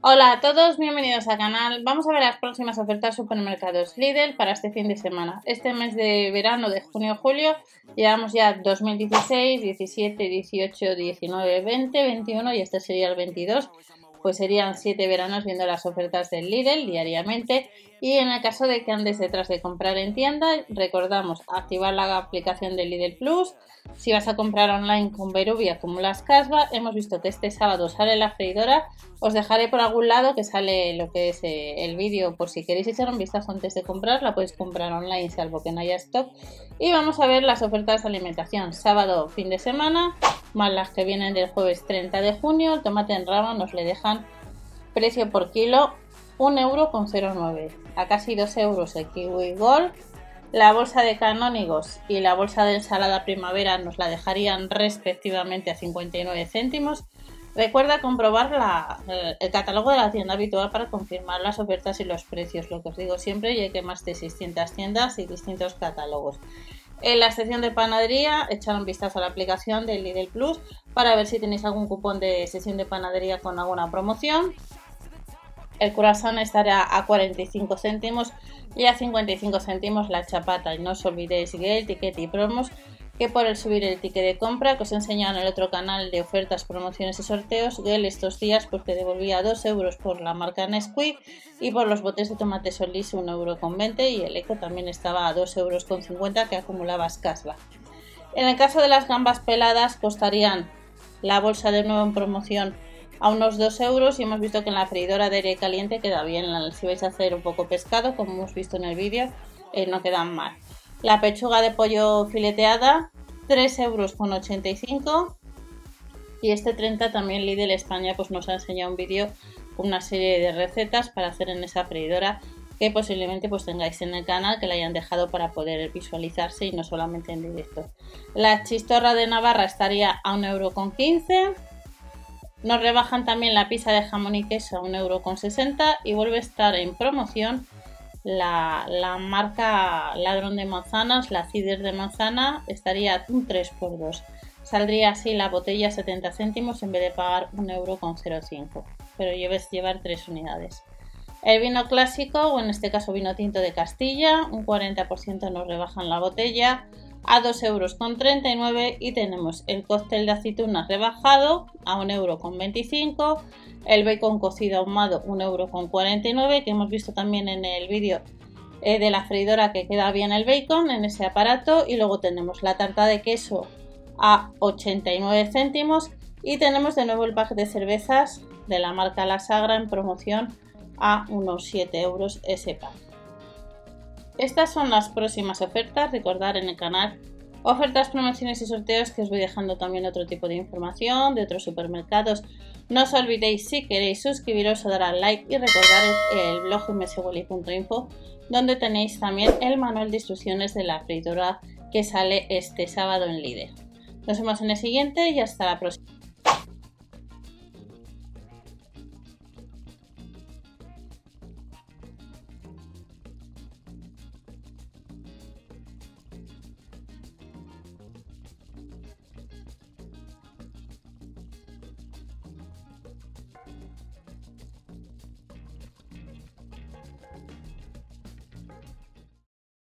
Hola a todos, bienvenidos al canal. Vamos a ver las próximas ofertas supermercados Lidl para este fin de semana. Este mes de verano de junio-julio llevamos ya 2016, 17, 18, 19, 20, 21 y este sería el 22 pues serían 7 veranos viendo las ofertas del Lidl diariamente y en el caso de que andes detrás de comprar en tienda, recordamos activar la aplicación de Lidl Plus. Si vas a comprar online con Berubi acumulas casva. Hemos visto que este sábado sale la freidora. Os dejaré por algún lado que sale lo que es eh, el vídeo por si queréis echar un vistazo antes de comprar. La podéis comprar online salvo que no haya stock. Y vamos a ver las ofertas de alimentación. Sábado, fin de semana más las que vienen del jueves 30 de junio. El tomate en rama nos le dejan precio por kilo 1,09€, a casi 2 euros el kiwi gold. La bolsa de canónigos y la bolsa de ensalada primavera nos la dejarían respectivamente a 59 céntimos. Recuerda comprobar la, el catálogo de la tienda habitual para confirmar las ofertas y los precios, lo que os digo siempre, y hay que más de 600 tiendas y distintos catálogos. En la sección de panadería, echar un vistazo a la aplicación de Lidl Plus para ver si tenéis algún cupón de sesión de panadería con alguna promoción. El croissant estará a 45 céntimos y a 55 céntimos la chapata. Y no os olvidéis el ticket y promos que por el subir el ticket de compra que os he enseñado en el otro canal de ofertas, promociones y sorteos, Gel estos días pues te devolvía 2 euros por la marca Nesquik y por los botes de tomate Solís 1,20 euro y el Eco también estaba a 2,50 euros que acumulabas cashback. En el caso de las gambas peladas costarían la bolsa de nuevo en promoción a unos 2 euros y hemos visto que en la freidora de aire caliente queda bien, si vais a hacer un poco pescado como hemos visto en el vídeo eh, no quedan mal. La pechuga de pollo fileteada, 3,85 euros. Y este 30 también Lidl España pues nos ha enseñado un vídeo con una serie de recetas para hacer en esa freidora que posiblemente pues tengáis en el canal que la hayan dejado para poder visualizarse y no solamente en directo. La chistorra de Navarra estaría a 1,15€. Nos rebajan también la pizza de jamón y queso a 1,60€ y vuelve a estar en promoción la, marca Ladrón de Manzanas, la Cider de Manzana, estaría un 3x2. Saldría así la botella 70 céntimos en vez de pagar 1,05€, pero lleves llevar 3 unidades. El vino clásico, o en este caso vino tinto de Castilla, un 40% nos rebajan la botella a 2,39 euros y tenemos el cóctel de aceitunas rebajado a 1,25 euro, el bacon cocido ahumado 1,49 euro que hemos visto también en el vídeo eh, de la freidora que queda bien el bacon en ese aparato y luego tenemos la tarta de queso a 89 céntimos y tenemos de nuevo el pack de cervezas de la marca La Sagra en promoción a unos 7 euros ese pack. Estas son las próximas ofertas, recordar en el canal ofertas, promociones y sorteos que os voy dejando también otro tipo de información de otros supermercados. No os olvidéis si queréis suscribiros o dar al like y recordar el, blog mswally.info donde tenéis también el manual de instrucciones de la freidora que sale este sábado en Lidl. Nos vemos en el siguiente y hasta la próxima.